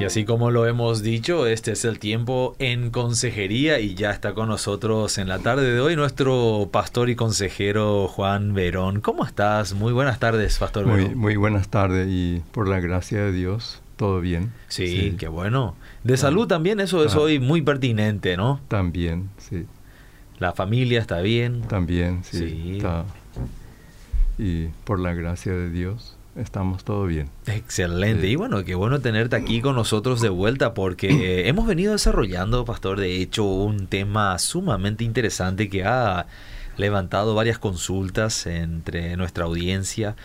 Y así como lo hemos dicho, este es el tiempo en consejería y ya está con nosotros en la tarde de hoy nuestro pastor y consejero Juan Verón. ¿Cómo estás? Muy buenas tardes, pastor muy, Verón. Muy buenas tardes y por la gracia de Dios, todo bien. Sí, qué bueno. De salud también, eso es ah. hoy muy pertinente, ¿no? También, sí. La familia está bien. También, sí. Está. Y por la gracia de Dios, estamos todo bien. Excelente. Y bueno, qué bueno tenerte aquí con nosotros de vuelta porque hemos venido desarrollando, pastor, de hecho, un tema sumamente interesante que ha levantado varias consultas entre nuestra audiencia.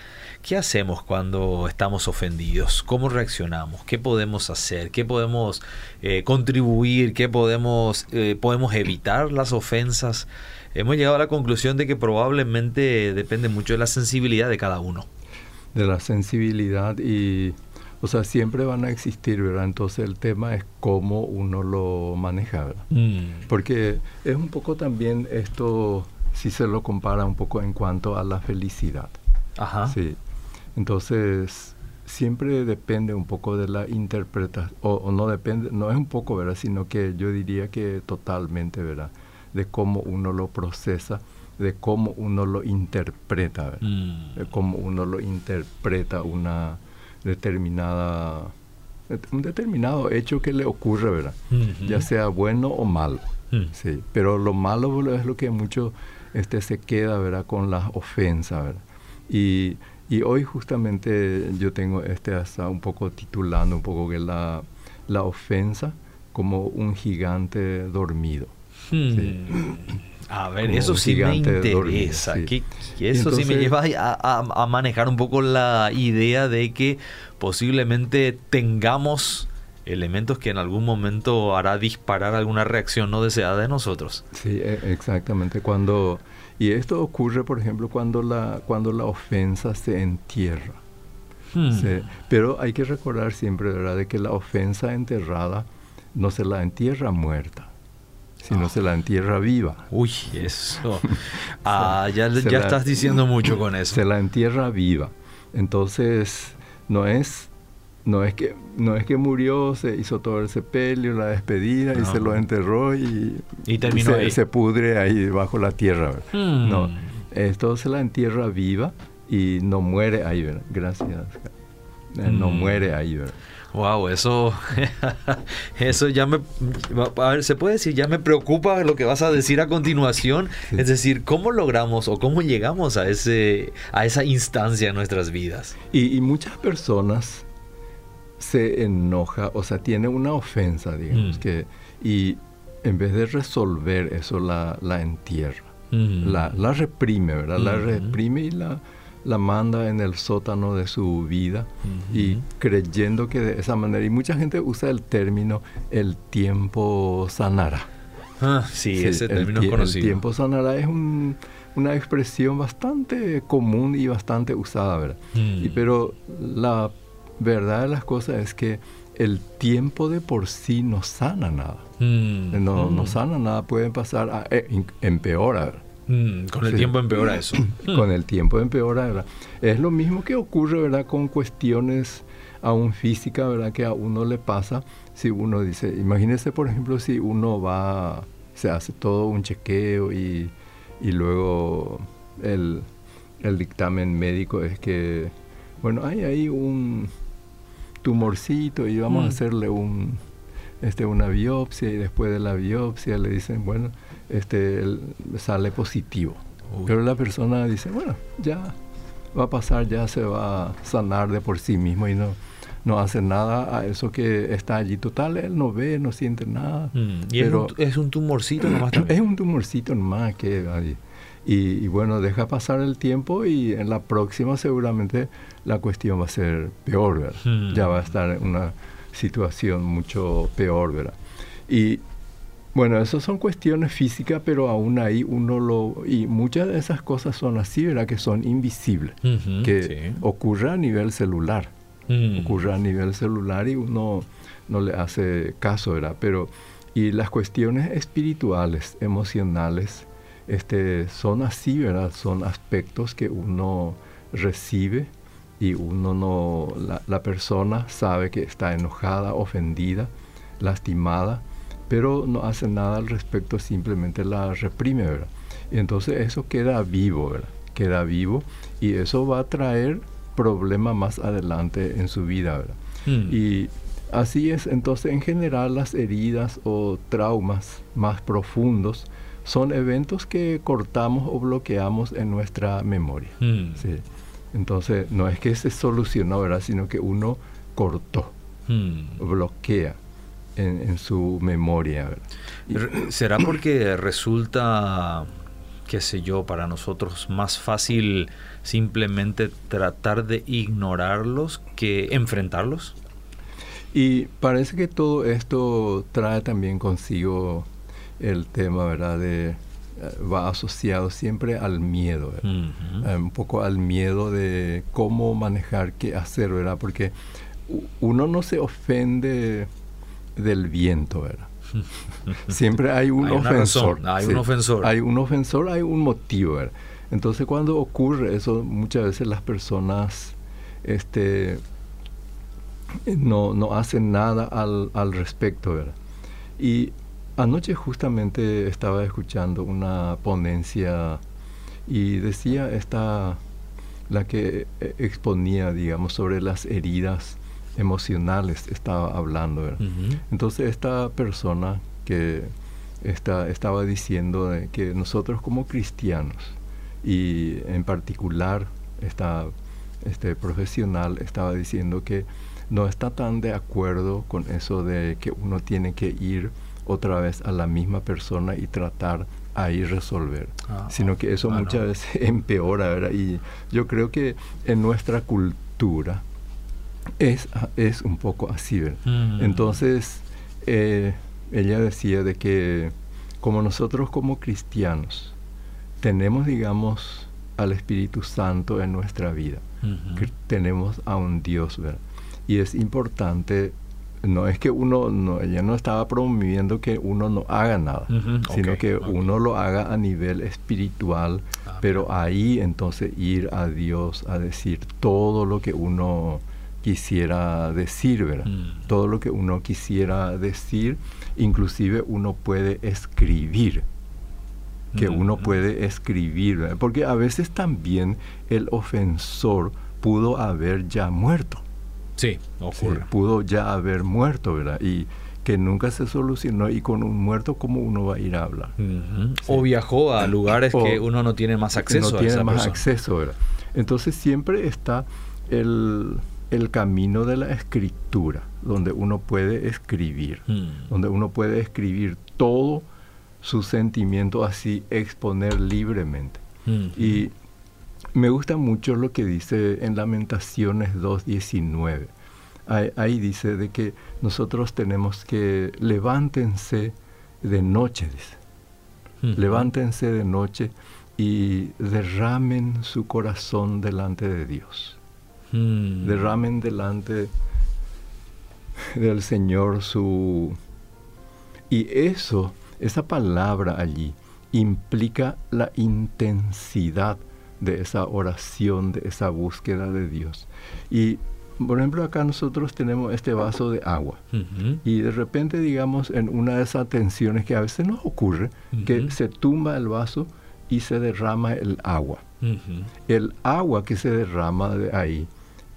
¿Qué hacemos cuando estamos ofendidos? ¿Cómo reaccionamos? ¿Qué podemos hacer? ¿Qué podemos eh, contribuir? ¿Qué podemos, eh, podemos evitar las ofensas? Hemos llegado a la conclusión de que probablemente depende mucho de la sensibilidad de cada uno de la sensibilidad y, o sea, siempre van a existir, ¿verdad? Entonces el tema es cómo uno lo maneja, ¿verdad? Mm. Porque es un poco también esto, si se lo compara un poco en cuanto a la felicidad. Ajá. Sí. Entonces, siempre depende un poco de la interpretación, o, no depende, no es un poco, ¿verdad? Sino que yo diría que totalmente, ¿verdad? De cómo uno lo procesa de cómo uno lo interpreta, mm. de cómo uno lo interpreta una determinada un determinado hecho que le ocurre, ¿verdad? Ya sea bueno o malo. Mm. Sí, pero lo malo es lo que mucho este se queda, ¿verdad? Con las ofensas, ¿verdad? Y, y hoy justamente yo tengo este hasta un poco titulando un poco que la, la ofensa como un gigante dormido. Sí. A ver, eso sí me interesa. eso sí me lleva a, manejar un poco la idea de que posiblemente tengamos elementos que en algún momento hará disparar alguna reacción no deseada de nosotros. Sí, e, exactamente. Cuando y esto ocurre, por ejemplo, cuando la cuando la ofensa se entierra. Hmm. pero hay que recordar siempre, ¿verdad?, de que la ofensa enterrada no se la entierra muerta si no se la entierra viva. Uy, eso. ah, ya, ya estás diciendo mucho con eso. Se la entierra viva. Entonces, no es no es que no es que murió, se hizo todo el sepelio, la despedida y se lo enterró y, y terminó se, se, pudre ahí bajo la tierra. Hmm. No, esto se la entierra viva y no muere ahí, ¿verdad? Gracias. Eh, no hmm. muere ahí, ¿verdad? Wow, eso, eso ya me, a ver, se puede decir, ya me preocupa lo que vas a decir a continuación. Es decir, ¿cómo logramos o cómo llegamos a ese, a esa instancia en nuestras vidas? Y, muchas personas se enoja, o sea, tiene una ofensa, digamos, mm. que, y en vez de resolver eso, la, la entierra, mm. la, la, reprime, ¿verdad? La mm-hmm. reprime y la la manda en el sótano de su vida y creyendo que de esa manera, y mucha gente usa el término el tiempo sanará. Ah, sí, ese término es conocido. El tiempo sanará es una expresión bastante común y bastante usada, ¿verdad? Mm. Y, pero la verdad de las cosas es que el tiempo de por sí no sana nada. Mm. No, no mm. sana nada, puede pasar, a, eh, empeora, ¿verdad? Mm, con el tiempo empeora eso. con el tiempo empeora, ¿verdad? Es lo mismo que ocurre, ¿verdad? Con cuestiones aún físicas, ¿verdad? Que a uno le pasa si uno dice, imagínese por ejemplo si uno va, se hace todo un chequeo y, y luego el, el dictamen médico es que, bueno, hay ahí un tumorcito y vamos a mm. hacerle un, este, una biopsia y después de la biopsia le dicen, bueno, este, sale positivo. Pero la persona dice, bueno, ya va a pasar, ya se va a sanar de por sí mismo y no, no hace nada a eso que está allí. Total, él no ve, no siente nada. Mm, y pero es un, tumorcito nomás Es un tumorcito nomás que... Y, bueno, deja pasar el tiempo y en la próxima seguramente la cuestión va a ser peor. Mm. Ya va a estar una situación mucho peor, ¿verdad? Y bueno, esas son cuestiones físicas, pero aún ahí uno lo... Y muchas de esas cosas son así, ¿verdad? Que son invisibles, que ocurre a nivel celular. Mm. Ocurre a nivel celular y uno no le hace caso, ¿verdad? Pero... Y las cuestiones espirituales, emocionales, este, son así, ¿verdad? Son aspectos que uno recibe y uno no, la, persona sabe que está enojada, ofendida, lastimada, pero no hace nada al respecto, simplemente la reprime, ¿verdad? Y entonces eso queda vivo, ¿verdad? Queda vivo y eso va a traer problemas más adelante en su vida, ¿verdad? Hmm. Y así es, entonces en general las heridas o traumas más profundos son eventos que cortamos o bloqueamos en nuestra memoria. Hmm. ¿sí? Entonces, no es que se solucionó, ¿verdad? Sino que uno cortó, hmm. bloquea en, su memoria. ¿Será porque resulta, qué sé yo, para nosotros más fácil simplemente tratar de ignorarlos que enfrentarlos? Y parece que todo esto trae también consigo el tema, ¿verdad? De va asociado siempre al miedo, eh, un poco al miedo de cómo manejar, qué hacer, ¿verdad? Porque uno no se ofende del viento, ¿verdad? siempre hay un ofensor. hay un ofensor. Hay un ofensor, hay un motivo, ¿verdad? Entonces cuando ocurre eso, muchas veces las personas este, no, no hacen nada al, al respecto, ¿verdad? Y Anoche justamente estaba escuchando una ponencia y decía esta, la que eh, exponía, digamos, sobre las heridas emocionales, estaba hablando. Entonces esta persona que está, estaba diciendo que nosotros como cristianos, y en particular esta, este profesional estaba diciendo que no está tan de acuerdo con eso de que uno tiene que ir otra vez a la misma persona y tratar ahí resolver, ah, sino que eso muchas veces empeora, ¿verdad? Y yo creo que en nuestra cultura es, es un poco así, ¿verdad? Mm. Entonces, eh, ella decía de que como nosotros como cristianos tenemos, digamos, al Espíritu Santo en nuestra vida, que tenemos a un Dios, ¿verdad? Y es importante no es que uno, no, ella no estaba promoviendo que uno no haga nada, sino que uno lo haga a nivel espiritual, ah, pero ahí entonces ir a Dios a decir todo lo que uno quisiera decir, ¿verdad? Mm. Todo lo que uno quisiera decir, inclusive uno puede escribir que mm, uno mm. puede escribir, ¿verdad? porque a veces también el ofensor pudo haber ya muerto. Sí, ocurre. pudo ya haber muerto, ¿verdad? Y que nunca se solucionó y con un muerto cómo uno va a ir a hablar. O viajó a lugares que uno no tiene más acceso no tiene más acceso, ¿verdad? Entonces siempre está el, el, camino de la escritura, donde uno puede escribir, mm. donde uno puede escribir todo su sentimiento así, exponer libremente. Y me gusta mucho lo que dice en Lamentaciones 2.19. Ahí, dice de que nosotros tenemos que levántense de noche, dice. Levántense de noche y derramen su corazón delante de Dios. Hmm. Derramen delante del Señor su... Y eso, esa palabra allí, implica la intensidad de esa oración, de esa búsqueda de Dios. Y por ejemplo, acá nosotros tenemos este vaso de agua y de repente, digamos, en una de esas tensiones que a veces nos ocurre, que se tumba el vaso y se derrama el agua. El agua que se derrama de ahí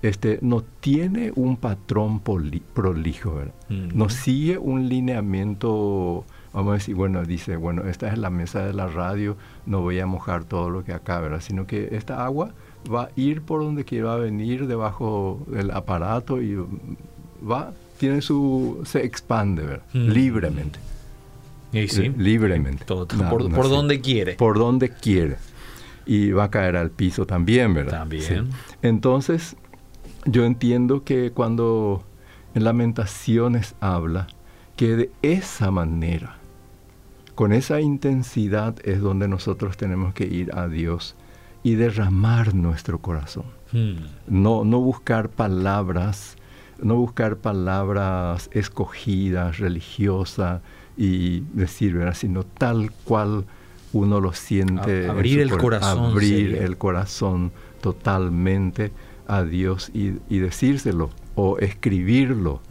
este, no tiene un patrón prolijo, ¿verdad? no sigue un lineamiento vamos a decir, bueno, dice, bueno, esta es la mesa de la radio, no voy a mojar todo lo que acá, ¿verdad? Sino que esta agua va a ir por donde quiera venir debajo del aparato y va, tiene su, se expande, ¿verdad? Mm. Libremente. Y sí, libremente. por, donde quiere. Por donde quiere. Y va a caer al piso también, ¿verdad? También. Entonces, yo entiendo que cuando en Lamentaciones habla que de esa manera con esa intensidad es donde nosotros tenemos que ir a Dios y derramar nuestro corazón. Hmm. No, no buscar palabras, no buscar palabras escogidas, religiosas y decir, ¿verdad? sino tal cual uno lo siente. abrir el corazón. Abrir el corazón totalmente a Dios y, decírselo o escribirlo.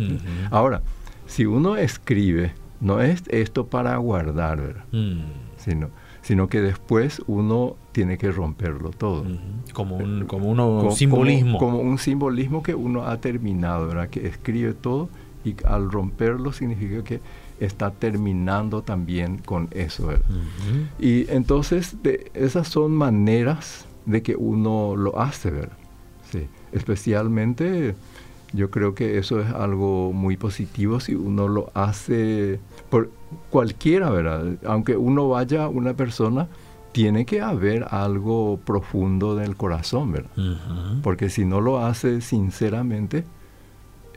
Ahora, si uno escribe, no es esto para guardar, ¿verdad? Mm. sino, sino que después uno tiene que romperlo todo. Como un como uno simbolismo. Como, un simbolismo que uno ha terminado, ¿verdad? Que escribe todo y al romperlo significa que está terminando también con eso. ¿verdad? Y entonces de, esas son maneras de que uno lo hace, ¿verdad? Sí. Especialmente yo creo que eso es algo muy positivo si uno lo hace por cualquiera, ¿verdad? Aunque uno vaya una persona, tiene que haber algo profundo del corazón, ¿verdad? Porque si no lo hace sinceramente,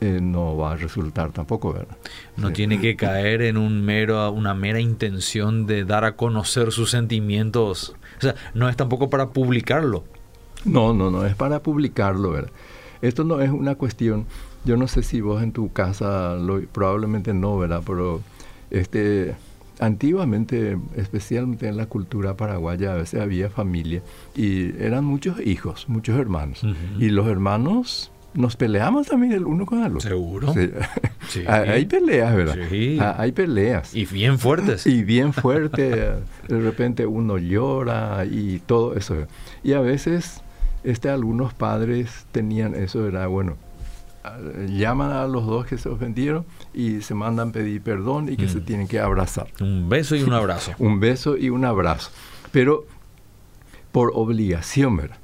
eh, no va a resultar tampoco, ¿verdad? No tiene que caer en un mero, una mera intención de dar a conocer sus sentimientos. O sea, no es tampoco para publicarlo. No, no, no, es para publicarlo, ¿verdad? Esto no es una cuestión, yo no sé si vos en tu casa, lo, probablemente no, ¿verdad? Pero este, antiguamente, especialmente en la cultura paraguaya, a veces había familia y eran muchos hijos, muchos hermanos. Y los hermanos nos peleamos también el uno con el otro. Seguro. Sí. hay peleas, ¿verdad? Sí. hay peleas. Y bien fuertes. Y bien fuertes. de repente uno llora y todo eso. Y a veces este, algunos padres tenían eso, era bueno, llaman a los dos que se ofendieron y se mandan pedir perdón y que se mm. tienen que abrazar. Un beso y un abrazo. un beso y un abrazo. Pero por obligación, ¿verdad?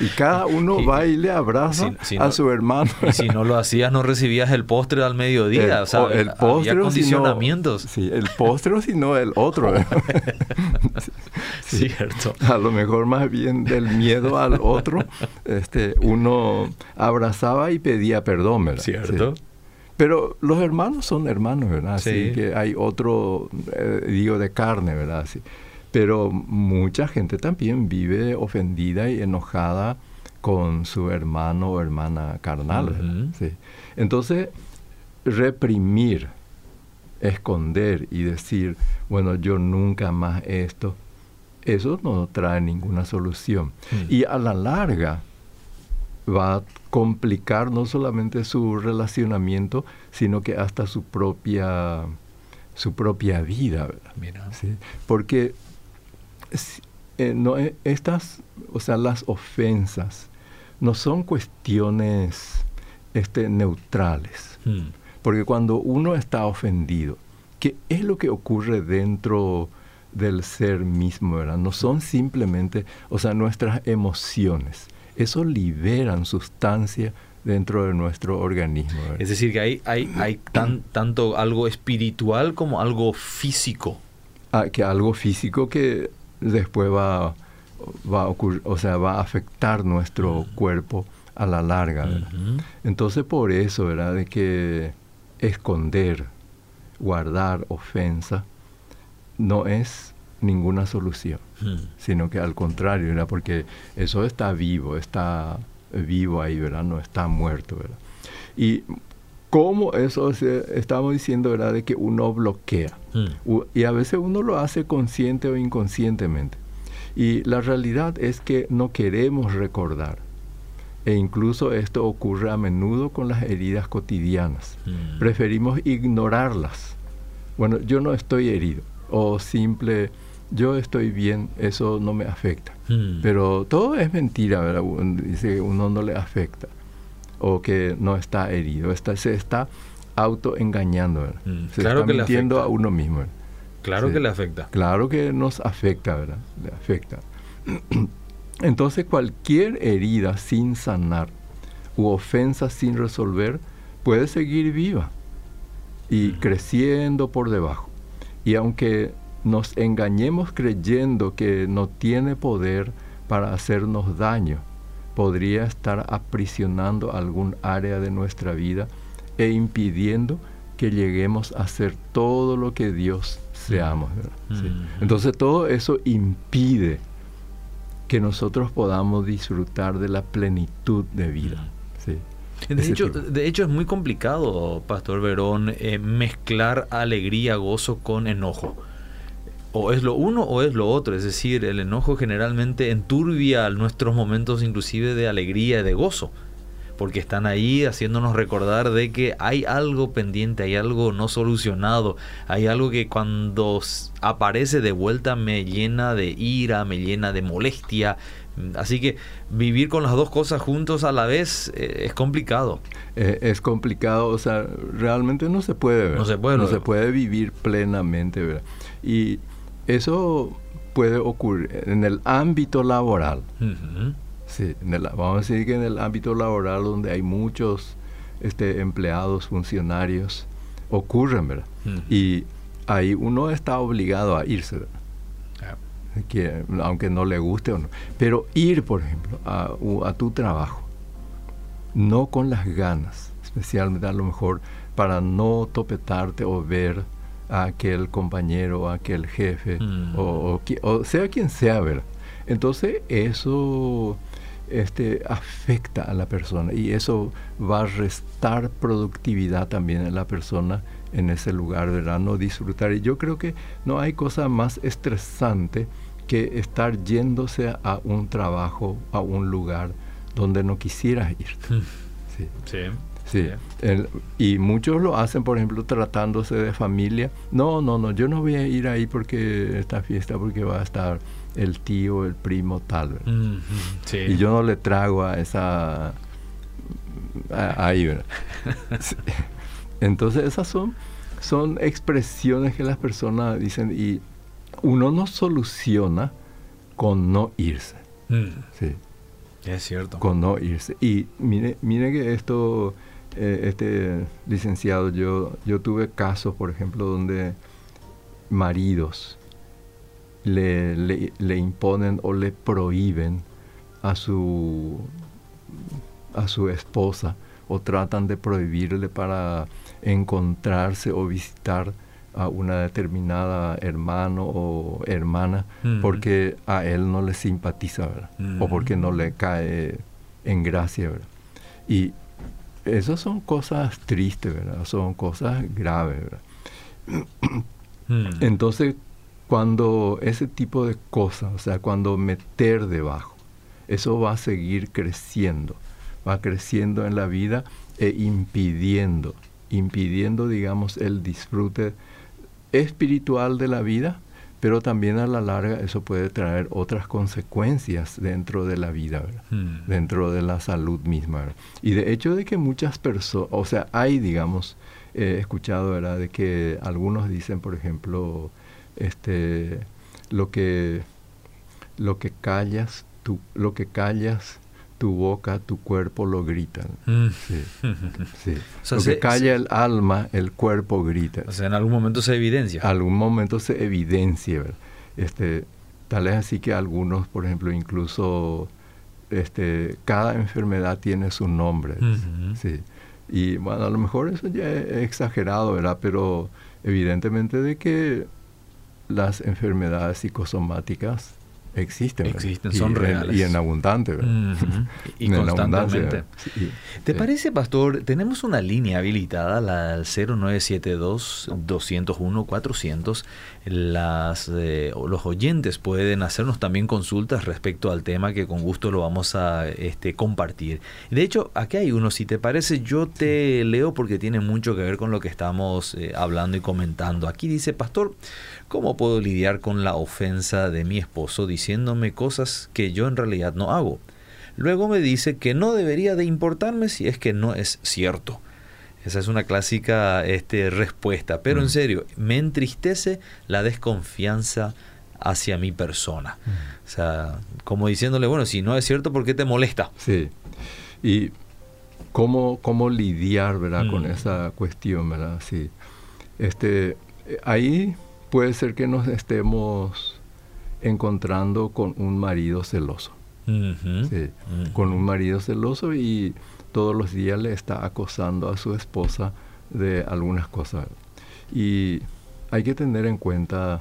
Y cada uno va y le abraza a su hermano. y si no lo hacías, no recibías el postre al mediodía. El, o sea, el postre, había condicionamientos. sí, el postre, sino el otro. Cierto. A lo mejor más bien del miedo al otro, este, uno abrazaba y pedía perdón, ¿verdad? Cierto. Pero los hermanos son hermanos, ¿verdad? Así que hay otro, eh, digo, de carne, ¿verdad? Así. Pero mucha gente también vive ofendida y enojada con su hermano o hermana carnal. Entonces, reprimir, esconder y decir, bueno, yo nunca más esto, eso no trae ninguna solución. Y a la larga va a complicar no solamente su relacionamiento, sino que hasta su propia su propia vida, ¿Sí? Porque eh, no, eh, estas, o sea, las ofensas no son cuestiones este, neutrales. Hmm. Porque cuando uno está ofendido, ¿qué es lo que ocurre dentro del ser mismo? ¿verdad? No son simplemente, o sea, nuestras emociones. Eso liberan sustancia dentro de nuestro organismo. Es decir, que hay, hay, hay tan, tanto algo espiritual como algo físico. Ah, que algo físico que después va, va a ocurrir, o sea, va a afectar nuestro cuerpo a la larga. Entonces por eso, ¿verdad? De que esconder, guardar ofensa, no es ninguna solución, sino que al contrario, ¿verdad? Porque eso está vivo, está vivo ahí, ¿verdad? No está muerto, ¿verdad? Y cómo eso estamos diciendo, ¿verdad? De que uno bloquea. Hmm. Y a veces uno lo hace consciente o inconscientemente. Y la realidad es que no queremos recordar. E incluso esto ocurre a menudo con las heridas cotidianas. Hmm. Preferimos ignorarlas. Bueno, yo no estoy herido. O simple, yo estoy bien, eso no me afecta. Hmm. Pero todo es mentira, ¿verdad? Dice que uno no le afecta o que no está herido. Está, se está autoengañando, mm, se está mintiendo a uno mismo. Claro que le afecta. Claro que nos afecta, ¿verdad? Le afecta. Entonces cualquier herida sin sanar u ofensa sin resolver puede seguir viva y mm. creciendo por debajo. Y aunque nos engañemos creyendo que no tiene poder para hacernos daño, podría estar aprisionando algún área de nuestra vida e impidiendo que lleguemos a ser todo lo que Dios seamos. Mm. Entonces todo eso impide que nosotros podamos disfrutar de la plenitud de vida. Mm. De hecho, de hecho, es muy complicado, Pastor Verón, eh, mezclar alegría, gozo con enojo. O es lo uno o es lo otro. Es decir, el enojo generalmente enturbia nuestros momentos inclusive de alegría y de gozo. Porque están ahí haciéndonos recordar de que hay algo pendiente, hay algo no solucionado, hay algo que cuando aparece de vuelta me llena de ira, me llena de molestia. Así que vivir con las dos cosas juntos a la vez eh, es complicado. Eh, es complicado, o sea, realmente no se puede. No se puede. No se puede vivir plenamente, ¿verdad? Y eso puede ocurrir en el ámbito laboral. Sí, vamos a decir que en el ámbito laboral donde hay muchos este, empleados, funcionarios, ocurren, ¿verdad? Y ahí uno está obligado a irse, ¿verdad? Que, aunque no le guste o no. Pero ir, por ejemplo, a, a tu trabajo, no con las ganas, especialmente a lo mejor para no topetarte o ver a aquel compañero, a aquel jefe, mm. o, sea quien sea, ¿verdad? Entonces eso este, afecta a la persona y eso va a restar productividad también en la persona en ese lugar, ¿verdad? No disfrutar. Y yo creo que no hay cosa más estresante que estar yéndose a un trabajo, a un lugar donde no quisieras ir. Mm. Sí. Sí. Y muchos lo hacen, por ejemplo, tratándose de familia. No, no, no, yo no voy a ir ahí porque esta fiesta, porque va a estar el tío, el primo, tal. Y yo no le trago a esa... ahí, Entonces esas son, son expresiones que las personas dicen y uno no soluciona con no irse. Mm. Sí. Es cierto. Con no irse. Y mire, mire que esto eh, este licenciado, yo, yo tuve casos, por ejemplo, donde maridos le, le, imponen o le prohíben a su, a su esposa o tratan de prohibirle para encontrarse o visitar a una determinada hermano o hermana porque a él no le simpatiza, O porque no le cae en gracia, ¿verdad? Y esas son cosas tristes, ¿verdad? Son cosas graves, ¿verdad? Hmm. Entonces, cuando ese tipo de cosas, o sea, cuando meter debajo, eso va a seguir creciendo, va creciendo en la vida e impidiendo, impidiendo, digamos, el disfrute espiritual de la vida, pero también a la larga eso puede traer otras consecuencias dentro de la vida, hmm. dentro de la salud misma. Y de hecho de que muchas personas, o sea, hay, digamos, he escuchado, ¿verdad?, de que algunos dicen, por ejemplo, este, lo que, lo que callas, tú, lo que callas tu boca, tu cuerpo lo gritan. Mm. Sí, Lo que calla el alma, el cuerpo grita. O sea, en algún momento se evidencia. En algún momento se evidencia. Este, tal es así que algunos, por ejemplo, incluso este, cada enfermedad tiene su nombre. sí. Y bueno, a lo mejor eso ya es exagerado, ¿verdad? Pero evidentemente de que las enfermedades psicosomáticas existen. Existen, son reales. y en abundante. Y constantemente. ¿Te parece, Pastor? Tenemos una línea habilitada, la 0972-201-400. Las, eh, los oyentes pueden hacernos también consultas respecto al tema que con gusto lo vamos a este, compartir. De hecho, aquí hay uno, si te parece, yo te leo porque tiene mucho que ver con lo que estamos eh, hablando y comentando. Aquí dice, Pastor, ¿cómo puedo lidiar con la ofensa de mi esposo? Diciéndome cosas que yo en realidad no hago. Luego me dice que no debería de importarme si es que no es cierto. Esa es una clásica este, respuesta. Pero en mm. serio, me entristece la desconfianza hacia mi persona. Mm. O sea, como diciéndole, bueno, si no es cierto, ¿por qué te molesta? Sí. Y cómo, cómo lidiar, ¿verdad? Con mm. esa cuestión, ¿verdad? Sí. Este, ahí puede ser que nos estemos encontrando con un marido celoso. Con un marido celoso y todos los días le está acosando a su esposa de algunas cosas. Y hay que tener en cuenta,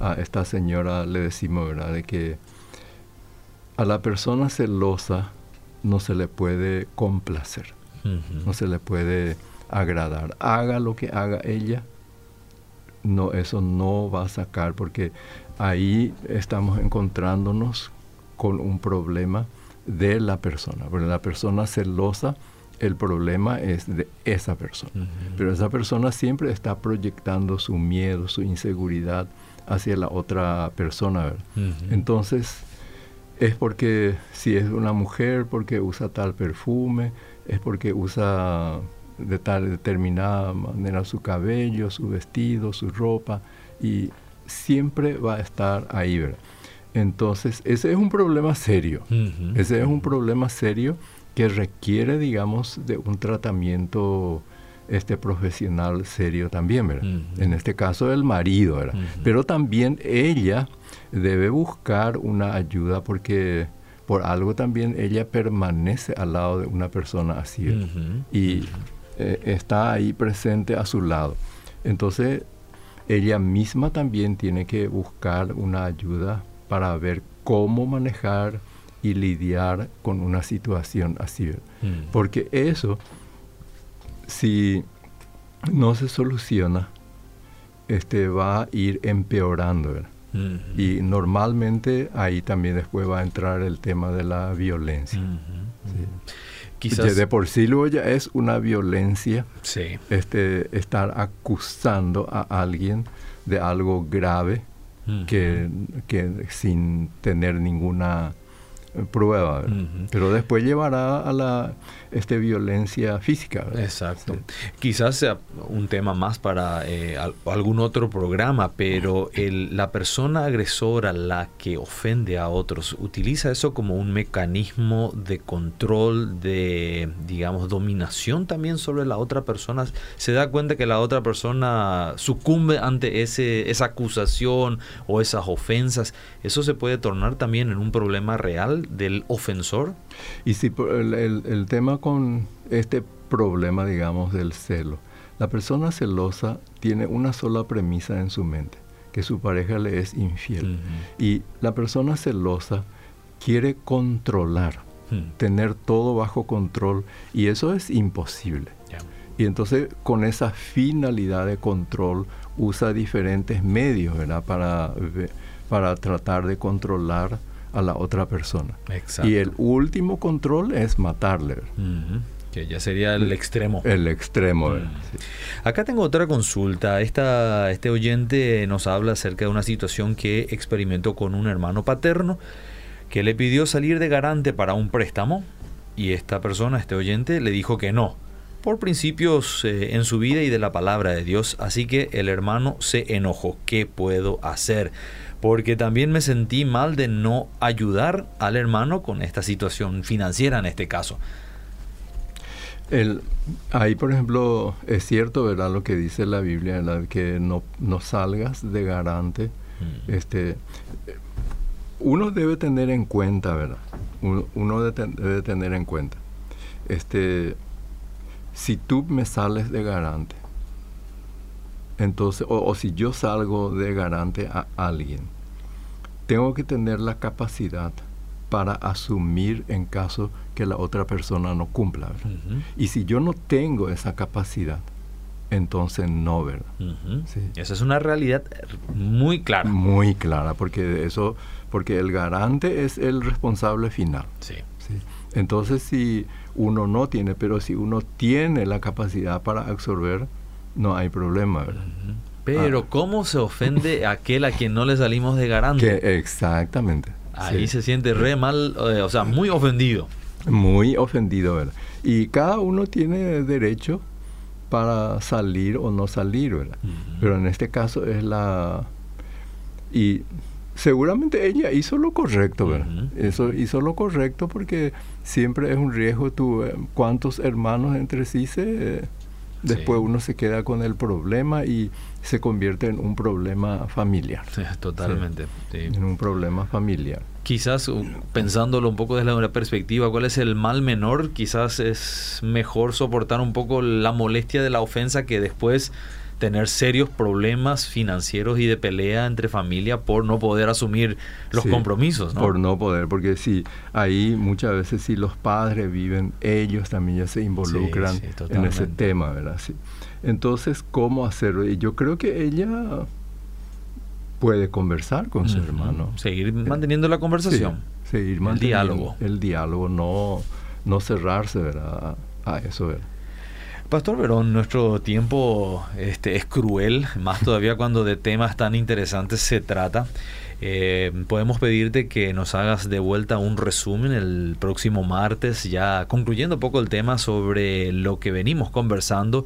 a esta señora le decimos, ¿verdad?, de que a la persona celosa no se le puede complacer, no se le puede agradar. Haga lo que haga ella, no, eso no va a sacar porque ahí estamos encontrándonos con un problema de la persona. Porque la persona celosa, el problema es de esa persona. Pero esa persona siempre está proyectando su miedo, su inseguridad hacia la otra persona. Entonces, es porque si es una mujer, porque usa tal perfume, es porque usa de tal determinada manera su cabello, su vestido, su ropa, y siempre va a estar ahí, ¿verdad? Entonces, ese es un problema serio. Ese es un problema serio que requiere, digamos, de un tratamiento este profesional serio también, ¿verdad? En este caso el marido, ¿verdad? Pero también ella debe buscar una ayuda porque por algo también ella permanece al lado de una persona así y eh, está ahí presente a su lado. Entonces, ella misma también tiene que buscar una ayuda para ver cómo manejar y lidiar con una situación así. Mm. Porque eso, si no se soluciona, este va a ir empeorando. Mm-hmm. Y normalmente ahí también después va a entrar el tema de la violencia. Mm-hmm. Quizás de por sí luego ya es una violencia este, estar acusando a alguien de algo grave que, que sin tener ninguna prueba, pero después llevará a la este, violencia física. Exacto. Quizás sea un tema más para eh, algún otro programa, pero el, la persona agresora, la que ofende a otros, utiliza eso como un mecanismo de control, de, digamos, dominación también sobre la otra persona. Se da cuenta que la otra persona sucumbe ante ese, esa acusación o esas ofensas. Eso se puede tornar también en un problema real del ofensor? Y si el, el, tema con este problema, digamos, del celo, la persona celosa tiene una sola premisa en su mente, que su pareja le es infiel. Y la persona celosa quiere controlar, hmm. tener todo bajo control, y eso es imposible. Y entonces con esa finalidad de control usa diferentes medios ¿verdad? Para, para tratar de controlar a la otra persona. Y el último control es matarle. Que ya sería el extremo. El extremo. Mm. Acá tengo otra consulta. Esta, este oyente nos habla acerca de una situación que experimentó con un hermano paterno que le pidió salir de garante para un préstamo y esta persona, este oyente, le dijo que no, por principios eh, en su vida y de la palabra de Dios. Así que el hermano se enojó. ¿Qué puedo hacer? Porque también me sentí mal de no ayudar al hermano con esta situación financiera en este caso. El, ahí, por ejemplo, es cierto, ¿verdad? Lo que dice la Biblia, que no, no salgas de garante. Mm. Este, uno debe tener en cuenta, ¿verdad? Uno, debe tener en cuenta. Este, si tú me sales de garante, entonces, o, si yo salgo de garante a alguien, tengo que tener la capacidad para asumir en caso que la otra persona no cumpla. Y si yo no tengo esa capacidad, entonces no, ¿verdad? Esa es una realidad muy clara. Muy clara, porque eso, porque el garante es el responsable final. Sí. Entonces, si uno no tiene, pero si uno tiene la capacidad para absorber, no hay problema, ¿verdad? Pero ah. ¿cómo se ofende aquel a quien no le salimos de garante? exactamente. Ahí se siente re mal, eh, o sea, muy ofendido. Muy ofendido, ¿verdad? Y cada uno tiene derecho para salir o no salir, ¿verdad? Pero en este caso es la... Y seguramente ella hizo lo correcto, ¿verdad? Eso hizo lo correcto porque siempre es un riesgo tú, eh, cuántos hermanos entre sí se después uno se queda con el problema y se convierte en un problema familiar. totalmente. En un problema familiar. Quizás pensándolo un poco desde la perspectiva, ¿cuál es el mal menor? Quizás es mejor soportar un poco la molestia de la ofensa que después tener serios problemas financieros y de pelea entre familia por no poder asumir los compromisos, ¿no? Por no poder, porque sí, ahí muchas veces si los padres viven, ellos también ya se involucran en ese tema, ¿verdad? Sí. Entonces, ¿cómo hacerlo? Y yo creo que ella puede conversar con su hermano. Seguir eh, manteniendo la conversación. seguir manteniendo el diálogo. El diálogo, no, no cerrarse, ¿verdad? A eso, ¿verdad? Pastor Verón, nuestro tiempo este, es cruel, más todavía cuando de temas tan interesantes se trata. Eh, podemos pedirte que nos hagas de vuelta un resumen el próximo martes, ya concluyendo un poco el tema sobre lo que venimos conversando,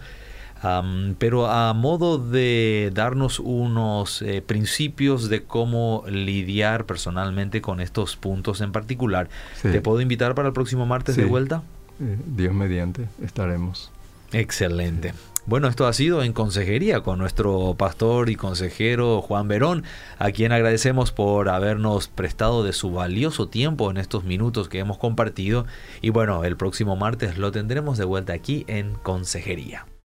pero a modo de darnos unos eh, principios de cómo lidiar personalmente con estos puntos en particular. ¿Te puedo invitar para el próximo martes de vuelta? Eh, Dios mediante, estaremos. Excelente. Bueno, esto ha sido en consejería con nuestro pastor y consejero Juan Verón, a quien agradecemos por habernos prestado de su valioso tiempo en estos minutos que hemos compartido. Y bueno, el próximo martes lo tendremos de vuelta aquí en consejería.